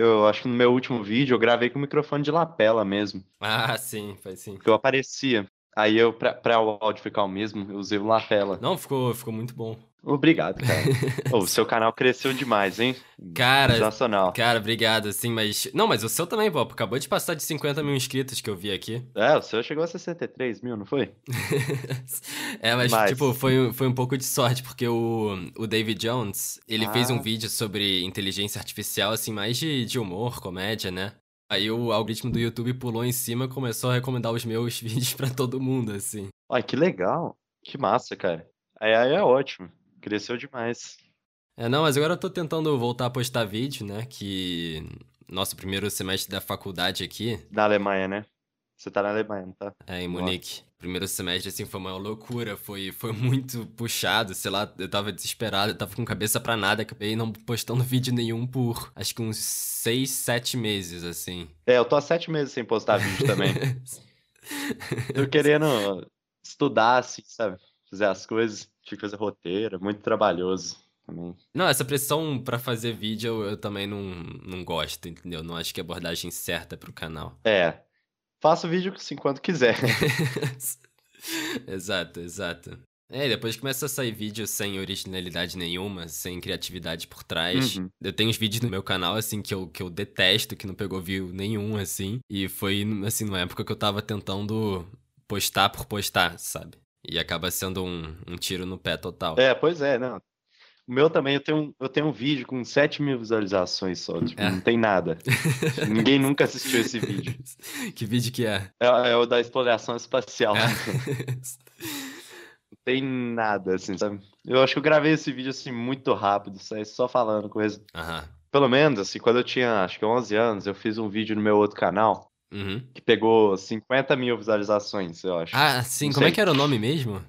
Eu acho que no meu último vídeo eu gravei com o microfone de lapela mesmo. Ah, sim, faz sim. Que eu aparecia. Aí eu, pra, pra o áudio ficar o mesmo, eu usei o lapela. Não, ficou, ficou muito bom. Obrigado, cara. o seu canal cresceu demais, hein? Cara, Sensacional. cara, obrigado, assim, mas... Não, mas o seu também, pô, acabou de passar de 50 mil inscritos que eu vi aqui. É, o seu chegou a 63 mil, não foi? é, mas, Mas- tipo, foi, foi um pouco de sorte, porque o, o David Jones, ele fez um Ah. vídeo sobre inteligência artificial, assim, mais de, de humor, comédia, né? Aí o algoritmo do YouTube pulou em cima e começou a recomendar os meus vídeos pra todo mundo, assim. Ai, que legal. Que massa, cara. Aí, aí é ótimo. Cresceu demais. É, não, mas agora eu tô tentando voltar a postar vídeo, né? Que nosso primeiro semestre da faculdade aqui, Na Alemanha, né? Você tá na Alemanha, não tá? é, em Nossa. Munique. Primeiro semestre, assim, foi uma loucura, foi, foi muito puxado, sei lá, eu tava desesperado, eu tava com cabeça pra nada, acabei não postando vídeo nenhum por, acho que uns seis, sete meses, assim. É, eu tô há sete meses sem postar vídeo também. Tô querendo estudar, assim, sabe? Fazer as coisas. Tinha que fazer roteiro, é muito trabalhoso também. Não, essa pressão pra fazer vídeo eu, eu também não, não gosto, entendeu? Não acho que é a abordagem certa pro canal. É. Faço vídeo assim quando quiser. exato, exato. É, depois começa a sair vídeo sem originalidade nenhuma, sem criatividade por trás. Uhum. Eu tenho uns vídeos no meu canal, assim, que eu, que eu detesto, que não pegou view nenhum, assim. E foi, assim, numa época que eu tava tentando postar por postar, sabe? E acaba sendo um, um tiro no pé total. É, pois é, não. O meu também, eu tenho, um- eu tenho um vídeo com 7 mil visualizações só. Tipo, É. não tem nada. Ninguém nunca assistiu esse vídeo. que vídeo que é? É, é o da exploração espacial. É. Não tem nada, assim, sabe? Eu acho que eu gravei esse vídeo, assim, muito rápido, só falando coisa. Aham. Pelo menos, assim, quando eu tinha, acho que 11 anos, eu fiz um vídeo no meu outro canal Uhum. que pegou 50 mil visualizações, eu acho. Ah, sim, Não como é que era o nome mesmo?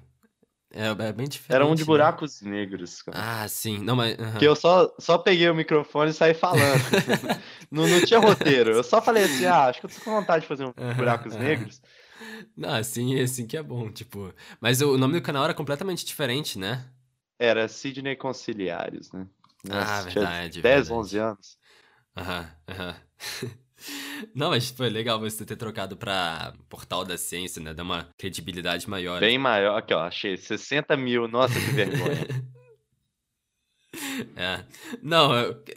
É, é bem diferente. Era um de né? buracos negros, cara. Ah, sim. Não, mas. aham. Que eu só, só peguei o microfone e saí falando. não, não tinha roteiro. Eu só falei assim, ah, acho que eu tô com vontade de fazer um Aham, buracos negros. Não, assim, assim que é bom, tipo. Mas o nome do canal era completamente diferente, né? Era Sidney Conciliares, né? Ah, tinha verdade, 10, verdade. 11 anos. Aham, aham. Não, mas foi legal você ter trocado pra Portal da Ciência, né? Dar uma credibilidade maior. Bem maior. Aqui, ó, achei 60 mil. Nossa, que vergonha. É. Não,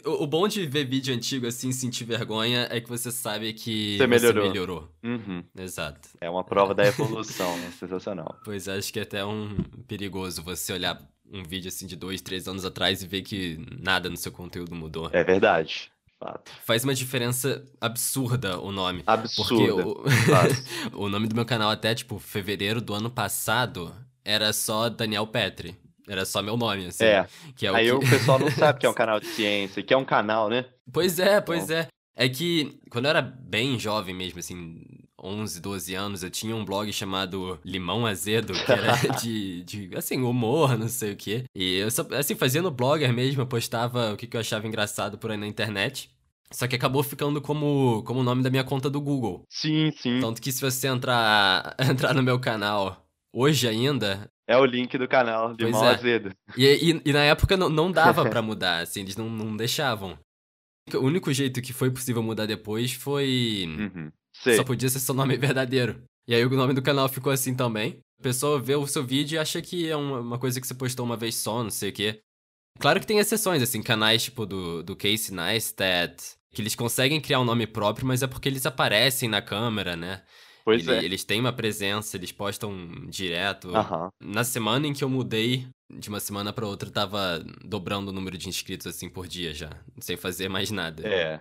o, o bom de ver vídeo antigo assim, sentir vergonha, é que você sabe que Você melhorou. melhorou. Uhum. Exato. É uma prova da evolução, né? Sensacional. Pois acho que é até um perigoso você olhar um vídeo assim de dois, três anos atrás e ver que nada no seu conteúdo mudou. É verdade. Fato. Faz uma diferença absurda o nome. Porque Absurda. o, Faz. o nome do meu canal até, tipo, fevereiro do ano passado, era só Daniel Petri. Era só meu nome, assim. É. Que é o Aí que... o pessoal não sabe que é um canal de ciência, que é um canal, né? Pois é, pois é. É que quando eu era bem jovem mesmo, assim, 11, 12 anos, eu tinha um blog chamado Limão Azedo, que era de, de assim, humor, não sei o quê. E eu só, assim, fazia no blogger mesmo, eu postava o que, que eu achava engraçado por aí na internet. Só que acabou ficando como, como o nome da minha conta do Google. Sim, sim. Tanto que se você entrar, entrar no meu canal hoje ainda, É o link do canal, de Pois é. Azedo. e, e, e na época não, não dava pra mudar, assim, eles não, não deixavam. O único jeito que foi possível mudar depois foi. Uhum. Sei. Só podia ser seu nome verdadeiro. E aí o nome do canal ficou assim também. A pessoa vê o seu vídeo e acha que é uma, uma coisa que você postou uma vez só, não sei o quê. Claro que tem exceções, assim, canais tipo do, do Casey Neistat, que eles conseguem criar um nome próprio, mas é porque eles aparecem na câmera, né? Pois Ele- é. Eles têm uma presença, eles postam direto. Na semana em que eu mudei, de uma semana pra outra, eu tava dobrando o número de inscritos, assim, por dia já. Sem fazer mais nada. É.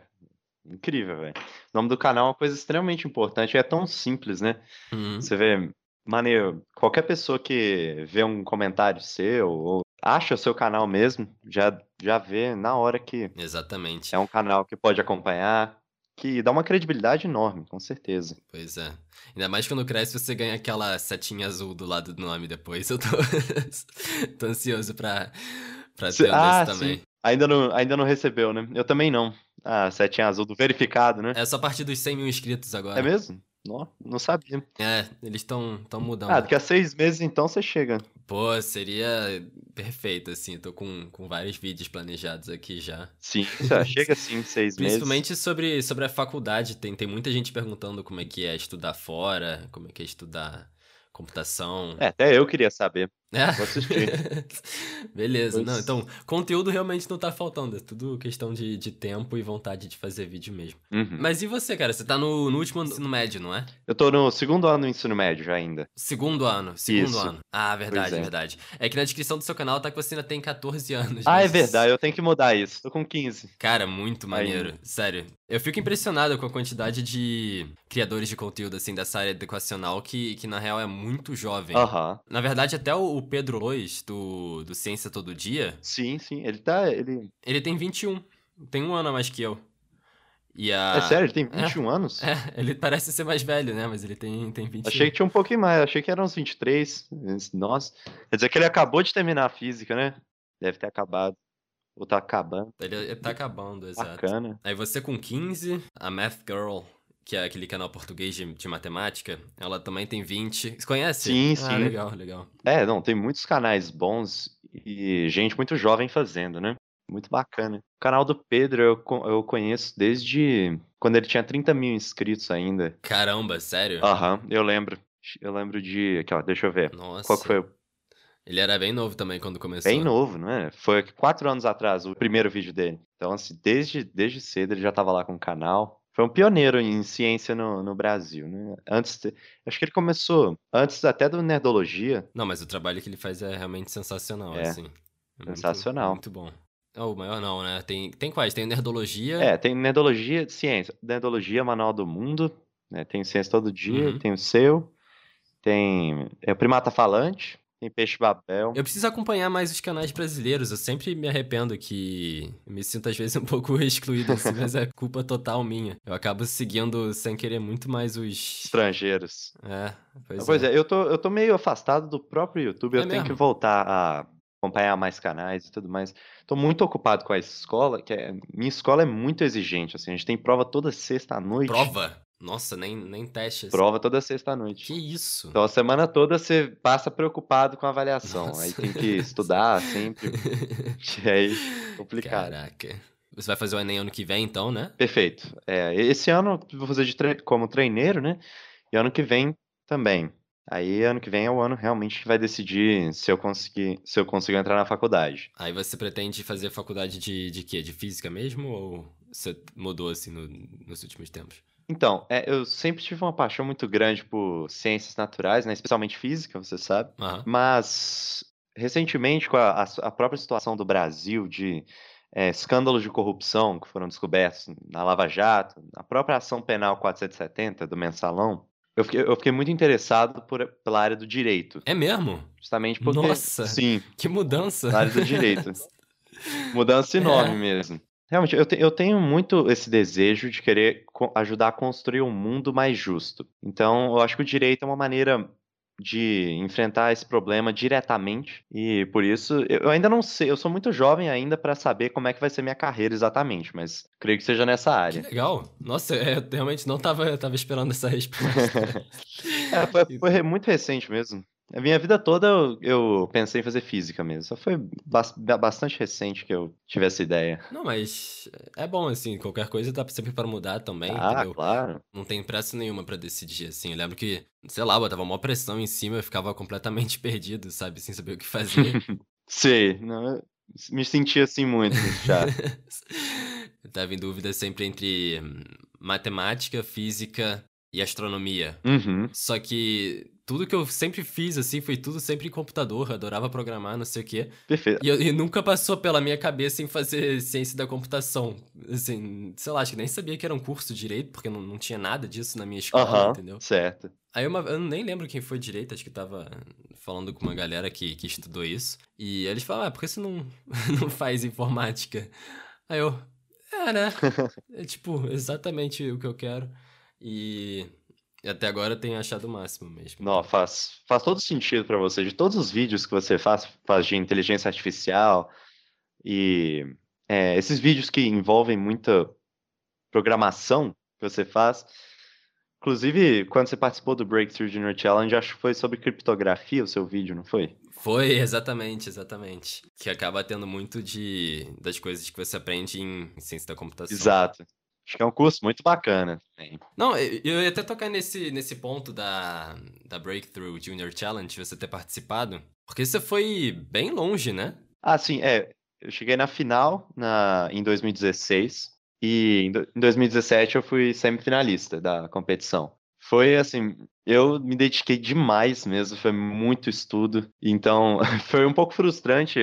Incrível, velho. O nome do canal é uma coisa extremamente importante. É tão simples, né? Uhum. Você vê, maneiro, qualquer pessoa que vê um comentário seu ou acha o seu canal mesmo, já, já vê na hora que Exatamente. é um canal que pode acompanhar, que dá uma credibilidade enorme, com certeza. Pois é. Ainda mais quando cresce, você ganha aquela setinha azul do lado do nome depois. Eu tô, tô ansioso pra, pra ter um ah, desse também. sim. Ainda não, ainda não recebeu, né? Eu também não. Ah, setinha azul do verificado, né? É só a partir dos 100 mil inscritos agora. É mesmo? Não, não sabia. É, eles estão tão mudando. Ah, daqui a seis meses então você chega. Pô, seria perfeito, assim. Tô com, com vários vídeos planejados aqui já. Sim, chega assim, seis meses. Principalmente sobre, sobre a faculdade. Tem, tem muita gente perguntando como é que é estudar fora, como é que é estudar computação. É, até eu queria saber. É. Vou assistir. Beleza, Pois- não, então, conteúdo realmente não tá faltando, é tudo questão de, de tempo e vontade de fazer vídeo mesmo. Uhum. Mas e você, cara? Você tá no, no último ensino médio, não é? Eu tô no segundo ano do ensino médio ainda. Segundo ano, segundo Isso. ano. Ah, verdade, é. verdade. É que na descrição do seu canal tá que você ainda tem 14 anos. Ah, é mas- verdade, eu tenho que mudar isso. Tô com 15. Cara, muito maneiro, Ainda. sério. Eu fico impressionado com a quantidade de criadores de conteúdo, assim, dessa área educacional que, que na real é muito jovem. Aham. Na verdade, até o o Pedro Lois, do, do Ciência Todo Dia, Sim, sim. Ele tá. Ele... ele tem 21. Tem um ano a mais que eu. E a... É sério, ele tem 21 anos? É, ele parece ser mais velho, né? Mas ele tem, tem 21. Achei que tinha um pouquinho mais, achei que eram uns 23. Nossa. Quer dizer que ele acabou de terminar a física, né? Deve ter acabado. Ou tá acabando. Ele, ele tá acabando, exato. Bacana. Aí você com 15, a Math Girl, que é aquele canal português de, de matemática, ela também tem 20. Você conhece? Sim, Ah, sim. legal, legal. É, não, tem muitos canais bons e gente muito jovem fazendo, né? Muito bacana. O canal do Pedro eu, eu conheço desde quando ele tinha 30 mil inscritos ainda. Caramba, sério? Aham, eu lembro. Eu lembro de. Aqui, ó, deixa eu ver. Nossa. Qual que foi? o- Ele era bem novo também quando começou. Bem novo, não é? Foi quatro anos atrás o primeiro vídeo dele. Então, assim, desde, desde cedo ele já tava lá com o canal. Foi um pioneiro em ciência no, no Brasil, né? Antes, acho que ele começou antes até do Nerdologia. Não, mas o trabalho que ele faz é realmente sensacional, É, assim. É muito- sensacional. Muito, bom. É o maior não, né? Tem, tem quais? Tem Nerdologia. É, tem Nerdologia de Ciência. Nerdologia Manual do Mundo. Né? Tem Ciência Todo Dia, Uhum. tem o seu. Tem é, o Primata Falante. Tem Peixe Babel. Eu preciso acompanhar mais os canais brasileiros. Eu sempre me arrependo que me sinto às vezes um pouco excluído, assim, mas é culpa total minha. Eu acabo seguindo sem querer muito mais os. Estrangeiros. É, pois, Pois é. é, eu tô, eu tô meio afastado do próprio YouTube. É eu tenho que mesmo? voltar a acompanhar mais canais e tudo mais. Tô muito ocupado com a escola, que é, minha escola é muito exigente, assim, a gente tem prova toda sexta à noite. Prova? Nossa, nem, nem teste. assim. Prova toda sexta à noite. Que isso? Então a semana toda você passa preocupado com a avaliação. Nossa. Aí tem que estudar sempre. E aí, complicado. Caraca. Você vai fazer o Enem ano que vem, então, né? Perfeito. É, esse ano eu vou fazer tre- como treineiro, né? E ano que vem também. Aí ano que vem é o ano realmente que vai decidir se eu conseguir, se eu consigo entrar na faculdade. Aí você pretende fazer faculdade de, de quê? De física mesmo? Ou você mudou assim no- nos últimos tempos? Então, é, eu sempre tive uma paixão muito grande por ciências naturais, né? Especialmente física, você sabe. Aham. Mas recentemente, com a, a- a própria situação do Brasil de é, escândalos de corrupção que foram descobertos na Lava Jato, a própria ação penal 470 do mensalão, eu fiquei, eu fiquei muito interessado por- pela área do direito. É mesmo? Justamente porque. Nossa! Sim, Que mudança! na área do direito. Mudança enorme É. mesmo. Realmente, eu, te- eu tenho muito esse desejo de querer ajudar a construir um mundo mais justo. Então, eu acho que o direito é uma maneira de enfrentar esse problema diretamente. E por isso, eu ainda não sei, eu sou muito jovem ainda para saber como é que vai ser minha carreira exatamente, mas creio que seja nessa Que área. legal! Nossa, eu realmente não tava, tava esperando essa resposta. É, foi, foi muito recente mesmo. A minha vida toda eu, eu pensei em fazer física mesmo. Só foi bas- bastante recente que eu tive essa ideia. Não, mas é bom, assim, qualquer coisa dá sempre pra mudar também, Ah, entendeu? claro. Não tem pressa nenhuma pra decidir, assim. Eu lembro que, sei lá, botava uma pressão em cima, eu ficava completamente perdido, sabe? Sem saber o que fazer. Sei, não, eu me senti assim muito já. eu tava em dúvida sempre entre matemática, física e astronomia. Uhum. Só que tudo que eu sempre fiz, assim, foi tudo sempre em computador. Adorava programar, não sei o quê. Perfeito. E, eu- e nunca passou pela minha cabeça em fazer ciência da computação. Assim, sei lá, acho que nem sabia que era um curso de direito, porque não, não tinha nada disso na minha escola, Aham, entendeu? certo. Aí uma, eu nem lembro quem foi direito, acho que tava falando com uma galera que, que estudou isso. E eles falaram, ah, por que você não, não faz informática? Aí eu, é, né? É tipo, exatamente o que eu quero. E até agora eu tenho achado o máximo mesmo. Não, faz, faz todo sentido pra você. De todos os vídeos que você faz, faz de inteligência artificial e é, esses vídeos que envolvem muita programação que você faz, Inclusive, quando você participou do Breakthrough Junior Challenge, acho que foi sobre criptografia o seu vídeo, não foi? Foi, exatamente, exatamente. Que acaba tendo muito de das coisas que você aprende em ciência da computação. Exato. Acho que é um curso muito bacana. também. Não, eu ia até tocar nesse, nesse ponto da, da Breakthrough Junior Challenge, você ter participado. Porque você foi bem longe, né? Ah, sim, é. Eu cheguei na final na, em 2016 e em 2017 eu fui semifinalista da competição. Foi assim, eu me dediquei demais mesmo, foi muito estudo. Então, foi um pouco frustrante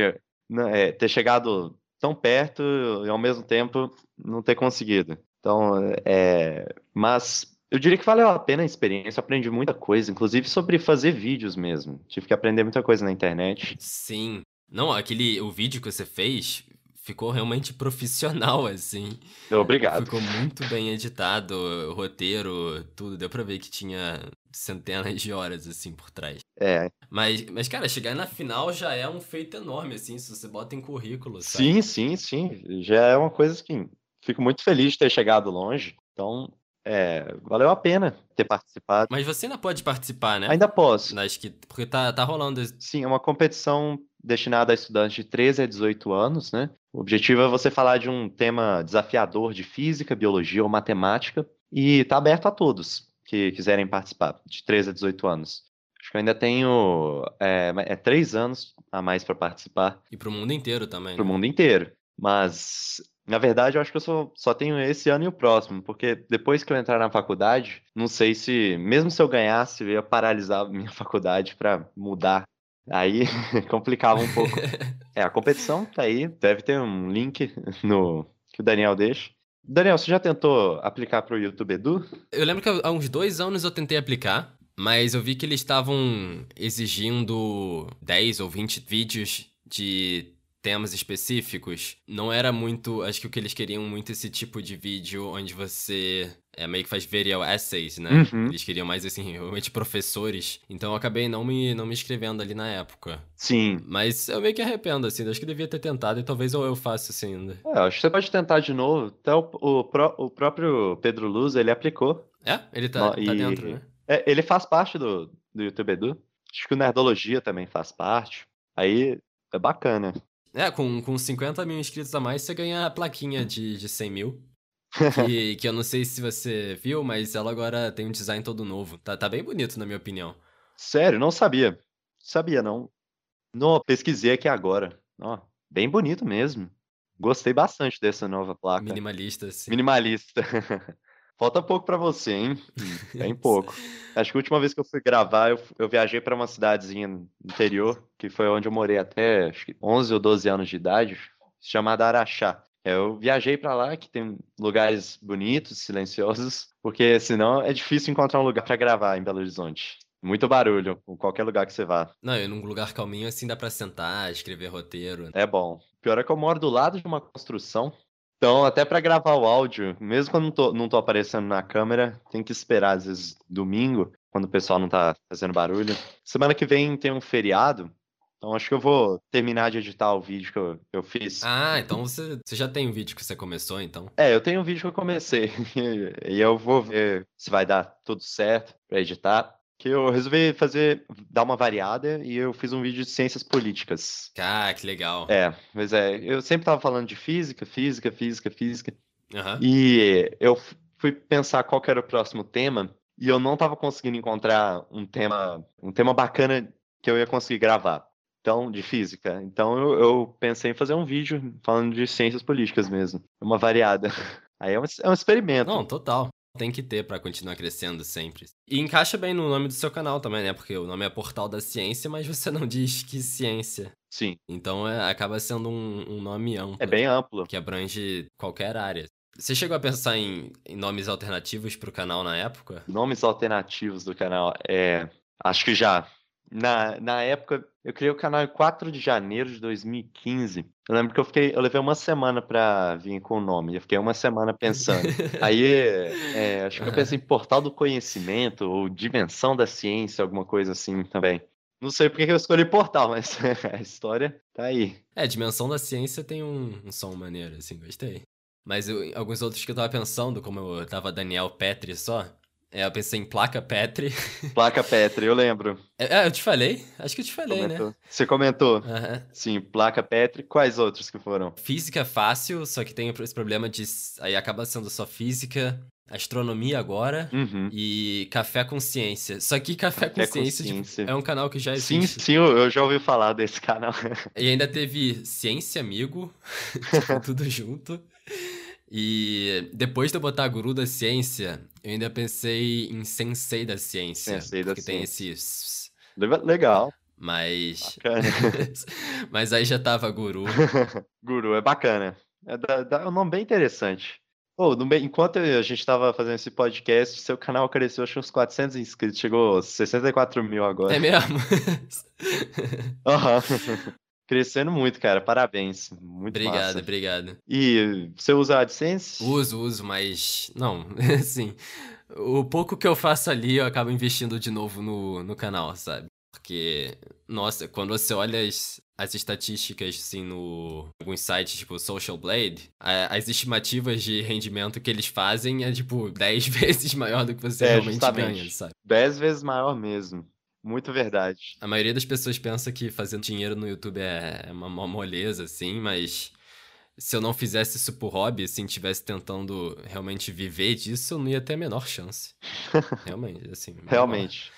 né, é, ter chegado tão perto e ao mesmo tempo não ter conseguido. Então, é, mas eu diria que valeu a pena a experiência, aprendi muita coisa, inclusive sobre fazer vídeos mesmo. Tive que aprender muita coisa na internet. Sim. Não, aquele. O vídeo que você fez ficou realmente profissional, assim. Obrigado. Ficou muito bem editado, o roteiro, tudo. Deu pra ver que tinha centenas de horas, assim, por trás. É, Mas, mas, cara, chegar na final já é um feito enorme, assim, se você bota em currículo, sabe? sim, sim, sim. Já é uma coisa que fico muito feliz de ter chegado longe. Então, é, valeu a pena ter participado. Mas você ainda pode participar, né? Ainda posso. Nas que, porque tá, tá rolando. Sim, é uma competição destinada a estudantes de 13 a 18 anos, né? O objetivo é você falar de um tema desafiador de física, biologia ou matemática e tá aberto a todos que quiserem participar, de 13 a 18 anos. Acho que eu ainda tenho é, é três anos a mais para participar E pro mundo inteiro também. para o né? mundo inteiro. Mas, na verdade, eu acho que eu só, só tenho esse ano e o próximo, porque depois que eu entrar na faculdade, não sei se, mesmo se eu ganhasse, eu ia paralisar a minha faculdade para mudar. Aí complicava um pouco. É, a competição tá aí, deve ter um link no que o Daniel deixa. Daniel, você já tentou aplicar para o YouTube Edu? Eu lembro que há uns dois anos eu tentei aplicar, mas eu vi que eles estavam exigindo 10 ou 20 vídeos de temas específicos. Não era muito. Acho que o que eles queriam muito esse tipo de vídeo onde você é, meio que faz video essays, né? Uhum. Eles queriam mais assim, realmente professores. Então eu acabei não me, não me inscrevendo ali na época. Sim. Mas eu meio que arrependo, assim. Acho que devia ter tentado e talvez eu, eu faça assim ainda. É, acho que você pode tentar de novo. Até o, o, pró- o próprio Pedro Luz, ele aplicou. É? Ele tá, Não, tá e- dentro, né? É, ele faz parte do, do YouTube Edu. Acho que o Nerdologia também faz parte. Aí é bacana. É, com, com 50 mil inscritos a mais, você ganha a plaquinha de, de 100 mil. Que, que eu não sei se você viu, mas ela agora tem um design todo novo. Tá, tá bem bonito, na minha opinião. Sério, não sabia. Sabia, não. Não, pesquisei aqui agora. Ó, bem bonito mesmo. Gostei bastante dessa nova placa. Minimalista, assim. Minimalista. Falta pouco pra você, hein? Bem pouco. Acho que a última vez que eu fui gravar, eu, eu viajei pra uma cidadezinha no interior, que foi onde eu morei até acho que 11 ou 12 anos de idade, chamada Araxá. Eu viajei pra lá, que tem lugares bonitos, silenciosos, porque senão é difícil encontrar um lugar pra gravar em Belo Horizonte. Muito barulho, em qualquer lugar que você vá. Não, e num lugar calminho assim dá pra sentar, escrever roteiro. É bom. Pior é que eu moro do lado de uma construção. Então, até pra gravar o áudio, mesmo quando não tô, não tô aparecendo na câmera, tem que esperar, às vezes, domingo, quando o pessoal não tá fazendo barulho. Semana que vem tem um feriado, então acho que eu vou terminar de editar o vídeo que eu, eu fiz. Ah, então você, você já tem um vídeo que você começou, então. É, eu tenho um vídeo que eu comecei, e eu vou ver se vai dar tudo certo pra editar. Que eu resolvi fazer, dar uma variada, e eu fiz um vídeo de ciências políticas. Ah, que legal. É, mas é, eu sempre tava falando de física, física, física, física. Aham. E eu fui pensar qual era o próximo tema e eu não estava conseguindo encontrar um tema, um tema bacana que eu ia conseguir gravar. Então, de física. Então eu, eu pensei em fazer um vídeo falando de ciências políticas mesmo. Uma variada. Aí é um, é um experimento. Não, total. Tem que ter pra continuar crescendo sempre. E encaixa bem no nome do seu canal também, né? Porque o nome é Portal da Ciência, mas você não diz que ciência. Sim, Então é, acaba sendo um, um nome amplo. é bem amplo. que abrange qualquer área. Você chegou a pensar em, em nomes alternativos pro canal na época? Nomes alternativos do canal. É, acho que já. Na, na época, eu criei o canal em 4 de janeiro de 2015. Eu lembro que eu fiquei, eu levei uma semana pra vir com o nome. Eu fiquei uma semana pensando. Aí, é, acho que eu pensei em Portal do Conhecimento ou Dimensão da Ciência, alguma coisa assim também. Não sei porque que eu escolhi Portal, mas a história tá aí. É, Dimensão da Ciência tem um, um som maneiro, assim, gostei. Mas eu- alguns outros que eu tava pensando, como eu tava Daniel Petri só, É, eu pensei em placa Petri. Placa Petri, eu lembro. É, eu te falei? Acho que eu te falei, comentou. né? Você comentou. Uhum. Sim, placa Petri. Quais outros que foram? Física é fácil, só que tem esse problema de. Aí acaba sendo só física, astronomia agora uhum. e café com ciência. Só que café, café com, ciência, Tipo, é um canal que já existe. Sim, sim, eu já ouvi falar desse canal. E ainda teve Ciência Amigo, tipo, tudo junto. E depois de eu botar Guru da Ciência, eu ainda pensei em Sensei da Ciência. Sensei da Ciência. tem esse... Legal. Mas... Mas aí já tava Guru. Guru, é bacana. É, é um nome bem interessante. Oh, enquanto a gente estava fazendo esse podcast, seu canal cresceu, acho uns 400 inscritos, chegou a 64 mil agora. É mesmo? uhum. Crescendo muito, cara. Parabéns. Muito Obrigado, massa. obrigado. E você usa AdSense? Uso, uso, mas não, assim, o pouco que eu faço ali eu acabo investindo de novo no, no canal, sabe? Porque, nossa, quando você olha as, as estatísticas, assim, no alguns sites, tipo Social Blade, a, as estimativas de rendimento que eles fazem é, tipo, 10 vezes maior do que você é, realmente justamente. ganha, sabe? 10 vezes maior mesmo. Muito verdade. A maioria das pessoas pensa que fazendo dinheiro no YouTube é, é uma, uma moleza, assim, mas se eu não fizesse isso por hobby, assim, tivesse tentando realmente viver disso, eu não ia ter a menor chance. Realmente, assim. Realmente.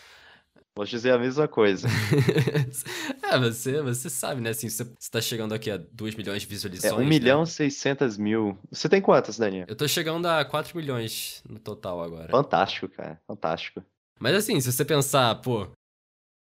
Vou dizer a mesma coisa. é, você, você sabe, né? Assim, você, você tá chegando aqui a 2 milhões de visualizações. É 1 milhão e 600 mil. Você tem quantas, Daniel? Eu tô chegando a 4 milhões no total agora. Fantástico, cara. Fantástico. Mas assim, se você pensar, pô,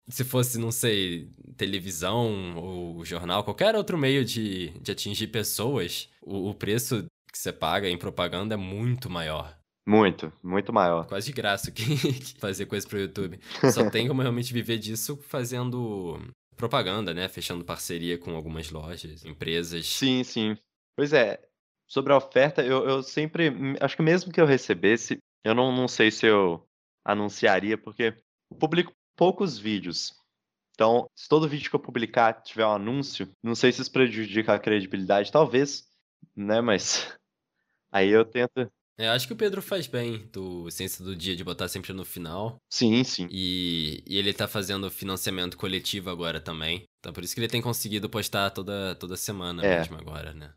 se fosse, não sei, televisão ou jornal, qualquer outro meio de, de atingir pessoas, o, o preço que você paga em propaganda é muito maior. Muito, muito maior. Quase de graça que, fazer coisa pro YouTube. Só tem como realmente viver disso fazendo propaganda, né? Fechando parceria com algumas lojas, empresas. Sim, sim. Pois é, sobre a oferta, eu, eu sempre. Acho que mesmo que eu recebesse, eu não, não sei se eu anunciaria, porque o público poucos vídeos. Então, se todo vídeo que eu publicar tiver um anúncio, não sei se isso prejudica a credibilidade, talvez, né? Mas aí eu tento. Eu acho que o Pedro faz bem do Ciência do Dia de botar sempre no final. Sim, sim. E, e ele tá fazendo financiamento coletivo agora também. Então por isso que ele tem conseguido postar toda, toda semana é. mesmo agora, né?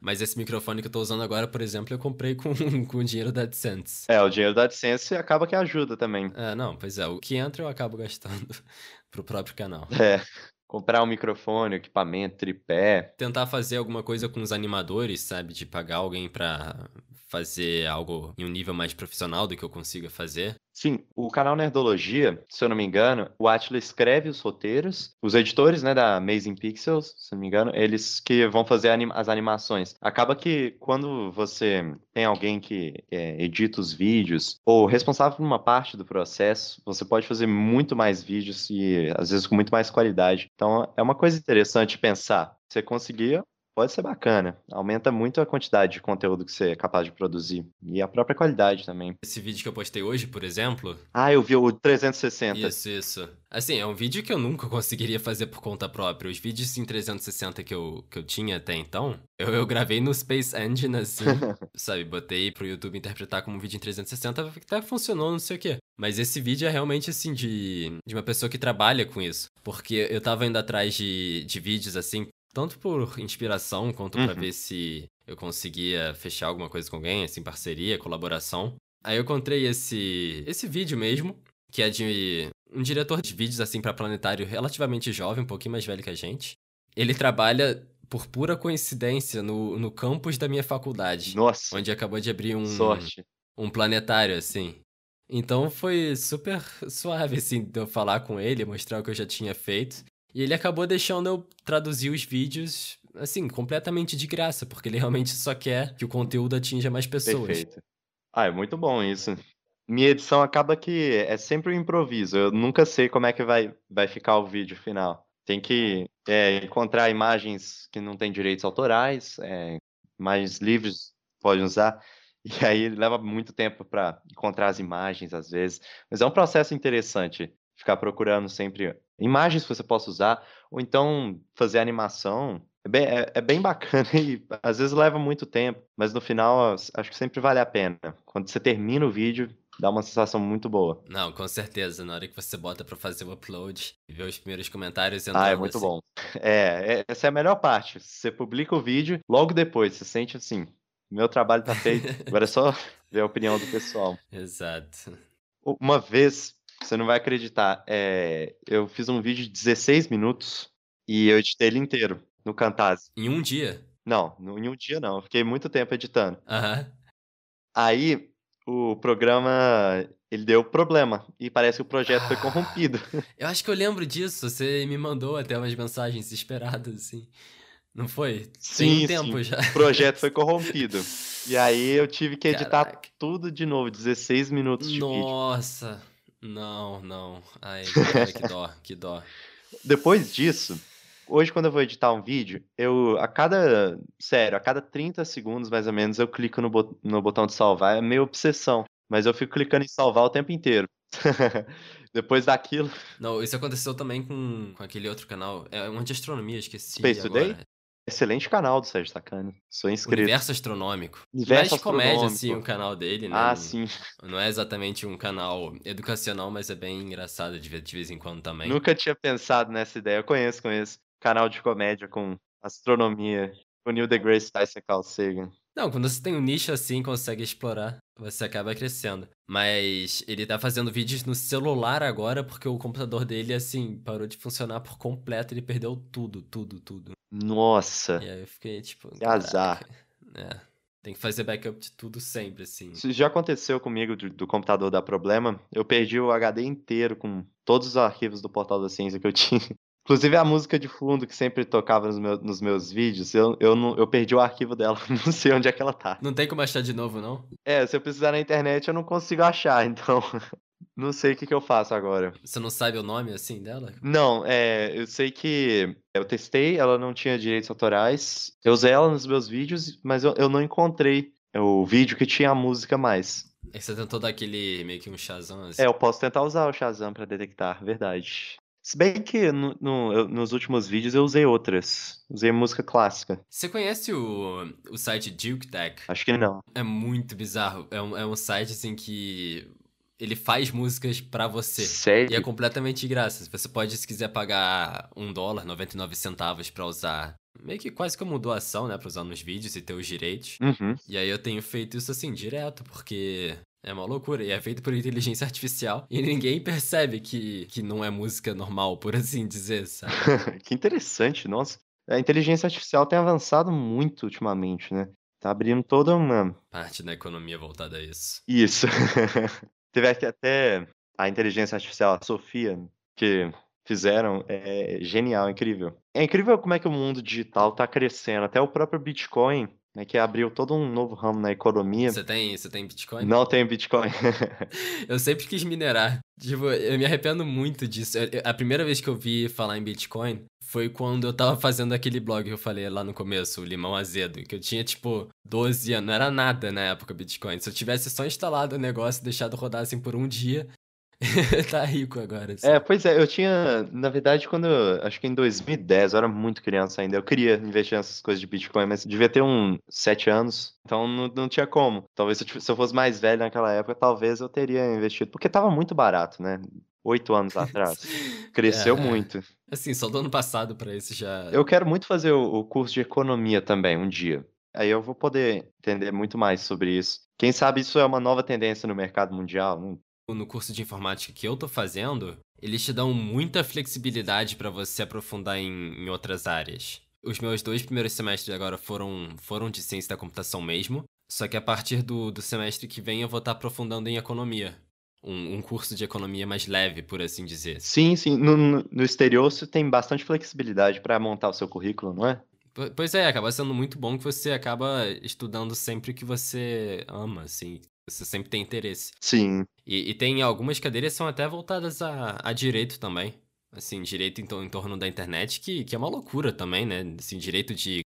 Mas esse microfone que eu tô usando agora, por exemplo, eu comprei com, com o dinheiro da AdSense. É, o dinheiro da AdSense acaba que ajuda também. É, não, pois é, o que entra eu acabo gastando pro próprio canal. É. Comprar um microfone, equipamento, tripé. Tentar fazer alguma coisa com os animadores, sabe? De pagar alguém pra fazer algo em um nível mais profissional do que eu consiga fazer. Sim, o canal Nerdologia, se eu não me engano, o Atila escreve os roteiros, os editores, né, da Amazing Pixels, se eu não me engano, eles que vão fazer as animações. Acaba que quando você tem alguém que é, edita os vídeos, ou responsável por uma parte do processo, você pode fazer muito mais vídeos e às vezes com muito mais qualidade. Então é uma coisa interessante pensar. Você conseguir pode ser bacana. Aumenta muito a quantidade de conteúdo que você é capaz de produzir. E a própria qualidade também. Esse vídeo que eu postei hoje, por exemplo. Ah, eu vi o 360. Isso, isso. Assim, é um vídeo que eu nunca conseguiria fazer por conta própria. Os vídeos em 360 que eu, que eu tinha até então, eu, eu gravei no Space Engine, assim, sabe? Botei pro YouTube interpretar como um vídeo em 360, até funcionou, não sei o quê. Mas esse vídeo é realmente, assim, de, de uma pessoa que trabalha com isso. Porque eu tava indo atrás de, de vídeos, assim, tanto por inspiração quanto uhum. para ver se eu conseguia fechar alguma coisa com alguém, assim, parceria, colaboração. Aí eu encontrei esse esse vídeo mesmo, que é de um diretor de vídeos assim para planetário relativamente jovem, um pouquinho mais velho que a gente. Ele trabalha por pura coincidência no, no campus da minha faculdade, Nossa. onde acabou de abrir um sorte. um planetário assim. Então foi super suave assim de eu falar com ele, mostrar o que eu já tinha feito. E ele acabou deixando eu traduzir os vídeos, assim, completamente de graça, porque ele realmente só quer que o conteúdo atinja mais pessoas. Perfeito. Ah, é muito bom isso. Minha edição acaba que é sempre um improviso. Eu nunca sei como é que vai, vai ficar o vídeo final. Tem que é, encontrar imagens que não têm direitos autorais, é, imagens livres pode usar. E aí leva muito tempo para encontrar as imagens, às vezes. Mas é um processo interessante ficar procurando sempre imagens que você possa usar, ou então fazer animação. É bem, é, é bem bacana e às vezes leva muito tempo, mas no final acho que sempre vale a pena. Quando você termina o vídeo, dá uma sensação muito boa. Não, com certeza. Na hora que você bota pra fazer o upload e ver os primeiros comentários Ah, é entrando muito assim. bom. É, é- essa é a melhor parte. Você publica o vídeo, logo depois, você sente assim, meu trabalho tá feito, agora é só ver a opinião do pessoal. Exato. Uma vez, você não vai acreditar, é, eu fiz um vídeo de 16 minutos e eu editei ele inteiro no Camtasia. Em um dia. Não, em um dia não, eu fiquei muito tempo editando. Aham. Aí o programa ele deu problema e parece que o projeto foi corrompido. Eu acho que eu lembro disso. Você me mandou até umas mensagens desesperadas, assim. Não foi? Tem Sim, um tempo sim. já. O projeto foi corrompido. E aí eu tive que editar Caraca. tudo de novo, 16 minutos de vídeo. Nossa. Não, não. Ai, cara, que dó, que dó. Depois disso, hoje quando eu vou editar um vídeo, eu a cada, sério, a cada 30 segundos mais ou menos eu clico no, bot- no botão de salvar, é meio obsessão, mas eu fico clicando em salvar o tempo inteiro. Depois daquilo, Não, isso aconteceu também com, com aquele outro canal. É um de astronomia, esqueci Space agora. Today? Excelente canal do Sérgio Sacani. Sou inscrito. Universo Astronômico. Universo Mais comédia, assim, o canal dele, né? Ah, sim. Não é exatamente um canal educacional, mas é bem engraçado de ver de vez em quando também. Nunca tinha pensado nessa ideia. Eu conheço, conheço. Canal de comédia com astronomia. O Neil deGrasse Tyson e Carl Sagan. Não, quando você tem um nicho assim, consegue explorar, você acaba crescendo. Mas ele tá fazendo vídeos no celular agora porque o computador dele, assim, parou de funcionar por completo. Ele perdeu tudo, tudo, tudo. Nossa, E aí eu fiquei tipo. que azar. É. Tem que fazer backup de tudo sempre, assim. Isso já aconteceu comigo do, do computador dar problema. Eu perdi o HD inteiro com todos os arquivos do Portal da Ciência que eu tinha. Inclusive a música de fundo que sempre tocava nos, meu- nos meus vídeos, eu, eu, não, eu perdi o arquivo dela. Não sei onde é que ela tá. Não tem como achar de novo, não? É, se eu precisar na internet eu não consigo achar, então. Não sei o que, que eu faço agora. Você não sabe o nome, assim, dela? Não, é, eu sei que eu testei, ela não tinha direitos autorais. Eu usei ela nos meus vídeos, mas eu, eu não encontrei o vídeo que tinha a música mais. Aí você tentou dar aquele meio que um Shazam, assim. É, eu posso tentar usar o Shazam pra detectar, verdade. Se bem que no- no- nos últimos vídeos eu usei outras. Usei música clássica. Você conhece o, o site Duke Tech? Acho que não. É muito bizarro. É um, é um site, assim, que ele faz músicas pra você. E é Sério? completamente de graça. Você pode, se quiser, pagar um dólar, 99 centavos pra usar. Meio que quase como doação, né? Pra usar nos vídeos e ter os direitos. Uhum. E aí eu tenho feito isso assim, direto, porque é uma loucura. E é feito por inteligência artificial. E ninguém percebe que, que não é música normal, por assim dizer, sabe? que interessante, nossa. A inteligência artificial tem avançado muito ultimamente, né? Tá abrindo toda uma. Parte da economia voltada a isso. Isso. Teve aqui até a inteligência artificial, a Sofia, que fizeram, é genial, incrível. É incrível como é que o mundo digital tá crescendo. Até o próprio Bitcoin, né, que abriu todo um novo ramo na economia. Você tem, você tem Bitcoin? Não tem Bitcoin. Eu sempre quis minerar. Tipo, eu me arrependo muito disso. Eu- a primeira vez que eu vi falar em Bitcoin foi quando eu tava fazendo aquele blog que eu falei lá no começo, o Limão Azedo, que eu tinha, tipo, 12 anos. Não era nada na época Bitcoin. Se eu tivesse só instalado o negócio e deixado rodar assim por um dia, tá rico agora. assim. É, pois é, eu tinha, na verdade, quando, eu- acho que em 2010, eu era muito criança ainda, eu queria investir nessas coisas de Bitcoin, mas devia ter uns 7 anos, então não, não tinha como. Talvez se eu, se eu fosse mais velho naquela época, talvez eu teria investido, porque tava muito barato, né? Oito anos atrás. Cresceu É, muito. Assim, só do ano passado pra esse já. Eu quero muito fazer o, o curso de economia também, um dia. Aí eu vou poder entender muito mais sobre isso. Quem sabe isso é uma nova tendência no mercado mundial. né? No curso de informática que eu tô fazendo, eles te dão muita flexibilidade pra você aprofundar em, em outras áreas. Os meus dois primeiros semestres agora foram, foram de ciência da computação mesmo, só que a partir do, do semestre que vem eu vou estar aprofundando em economia. Um, um curso de economia mais leve, por assim dizer. Sim, sim. No, no- exterior você tem bastante flexibilidade para montar o seu currículo, não é? Po- Pois é, acaba sendo muito bom que você acaba estudando sempre o que você ama, assim. Você sempre tem interesse. Sim. E, e tem algumas cadeiras que são até voltadas a, a direito também. Assim, direito em, em torno da internet, que, que é uma loucura também, né? Assim, direito de,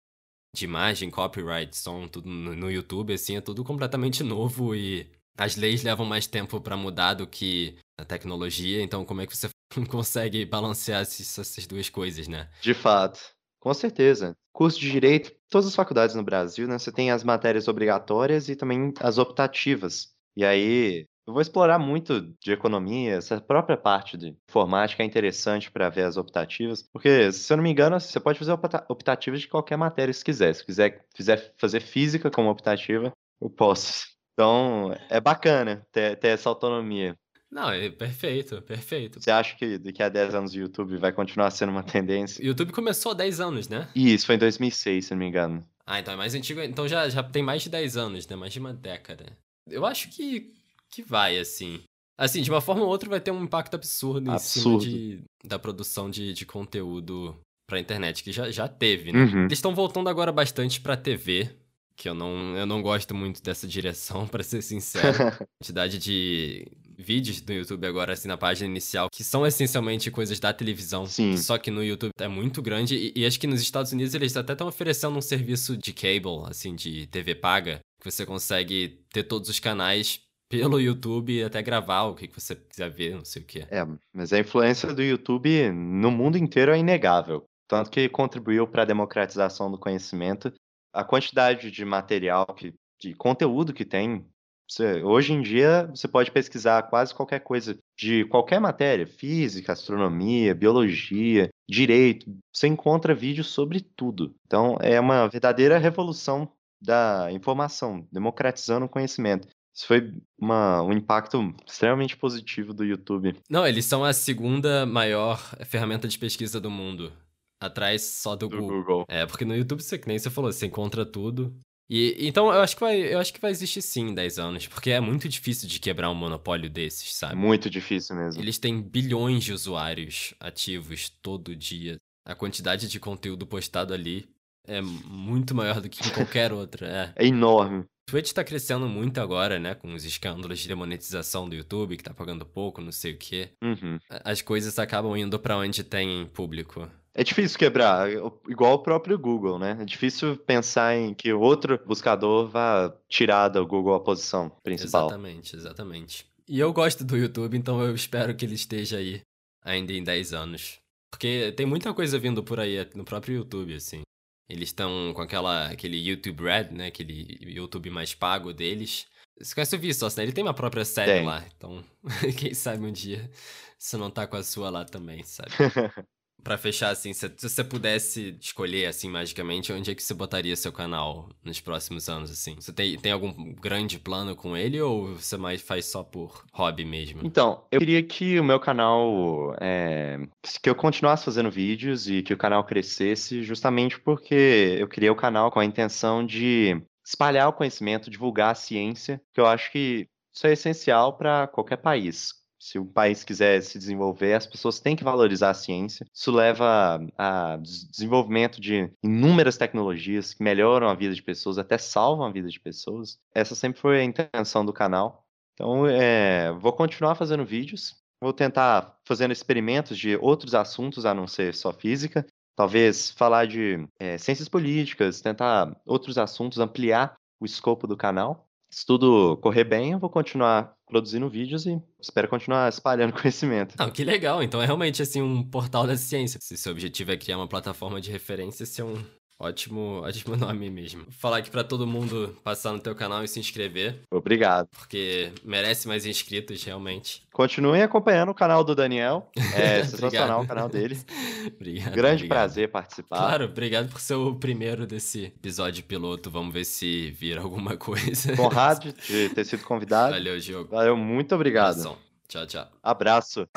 de imagem, copyright, som, tudo no, YouTube, assim, é tudo completamente novo e as leis levam mais tempo pra mudar do que a tecnologia, então como é que você consegue balancear essas duas coisas, né? De fato. Com certeza. Curso de Direito, todas as faculdades no Brasil, né? Você tem as matérias obrigatórias e também as optativas. E aí, Eu vou explorar muito de economia, essa própria parte de informática é interessante para ver as optativas, porque, se eu não me engano, você pode fazer optativas de qualquer matéria se quiser. Se quiser fizer fazer física como optativa, eu posso. Então, é bacana ter, ter essa autonomia. Não, é perfeito, perfeito. Você acha que daqui a 10 anos o YouTube vai continuar sendo uma tendência? O YouTube começou há 10 anos, né? Isso, foi em 2006, se não me engano. Ah, então é mais antigo. Então já, já tem mais de 10 anos, né? Mais de uma década. Eu acho que, que vai, assim. Assim, de uma forma ou outra vai ter um impacto absurdo, absurdo. em cima de, da produção de, de conteúdo pra internet, que já, já teve, né? Uhum. Eles estão voltando agora bastante pra TV, que eu não, eu não gosto muito dessa direção, para ser sincero. A quantidade de vídeos do YouTube agora, assim, na página inicial, que são essencialmente coisas da televisão. Sim. Só que no YouTube é muito grande. E, e acho que nos Estados Unidos eles até estão oferecendo um serviço de cable, assim, de TV paga, que você consegue ter todos os canais pelo YouTube e até gravar o que você quiser ver, não sei o que. É, mas a influência do YouTube no mundo inteiro é inegável. Tanto que contribuiu para a democratização do conhecimento. A quantidade de material, que, de conteúdo que tem você, hoje em dia, você pode pesquisar quase qualquer coisa de qualquer matéria, física, astronomia, biologia, direito. Você encontra vídeos sobre tudo. Então, é uma verdadeira revolução da informação, democratizando o conhecimento. Isso foi uma, um impacto extremamente positivo do YouTube. Não, eles são a segunda maior ferramenta de pesquisa do mundo. Atrás só do, do Google. Google. É, porque no YouTube, você, que nem você falou, você encontra tudo. E, então eu acho que vai, eu acho que vai existir sim em 10 anos, porque é muito difícil de quebrar um monopólio desses, sabe? Muito difícil mesmo. Eles têm bilhões de usuários ativos todo dia. A quantidade de conteúdo postado ali é muito maior do que em qualquer outra. É, é enorme. Twitch tá crescendo muito agora, né? Com os escândalos de demonetização do YouTube, que tá pagando pouco, não sei o quê. Uhum. As coisas acabam indo para onde tem público. É difícil quebrar, igual o próprio Google, né? É difícil pensar em que outro buscador vá tirar do Google a posição principal. Exatamente, exatamente. E eu gosto do YouTube, então eu espero que ele esteja aí ainda em 10 anos. Porque tem muita coisa vindo por aí no próprio YouTube, assim. Eles estão com aquela, aquele YouTube Red, né? Aquele YouTube mais pago deles. Você conhece o Vsauce, né? Ele tem uma própria série tem. lá. Então, quem sabe um dia você não tá com a sua lá também, sabe? Para fechar, assim, se, você pudesse escolher, assim, magicamente, onde é que você botaria seu canal nos próximos anos, assim? Você tem, tem algum grande plano com ele ou você mais faz só por hobby mesmo? Então, eu queria que o meu canal, é, que eu continuasse fazendo vídeos e que o canal crescesse justamente porque eu criei o canal com a intenção de espalhar o conhecimento, divulgar a ciência, que eu acho que isso é essencial para qualquer país se o país quiser se desenvolver, as pessoas têm que valorizar a ciência. Isso leva a desenvolvimento de inúmeras tecnologias que melhoram a vida de pessoas, até salvam a vida de pessoas. Essa sempre foi a intenção do canal. Então, é, vou continuar fazendo vídeos. Vou tentar fazendo experimentos de outros assuntos a não ser só física. Talvez falar de é, ciências políticas, tentar outros assuntos, ampliar o escopo do canal se tudo correr bem, eu vou continuar produzindo vídeos e espero continuar espalhando conhecimento. Ah, que legal. Então é realmente assim um portal da ciência. Se seu objetivo é criar uma plataforma de referência, esse é um Ótimo, ótimo nome mesmo. Vou falar aqui para todo mundo passar no teu canal e se inscrever. Obrigado. Porque merece mais inscritos, realmente. Continuem acompanhando o canal do Daniel. É sensacional o canal dele. obrigado. Grande obrigado. prazer participar. Claro, obrigado por ser o primeiro desse episódio piloto. Vamos ver se vira alguma coisa. Honrado de ter sido convidado. Valeu, Diogo. Valeu, muito obrigado. Tchau, tchau. Abraço.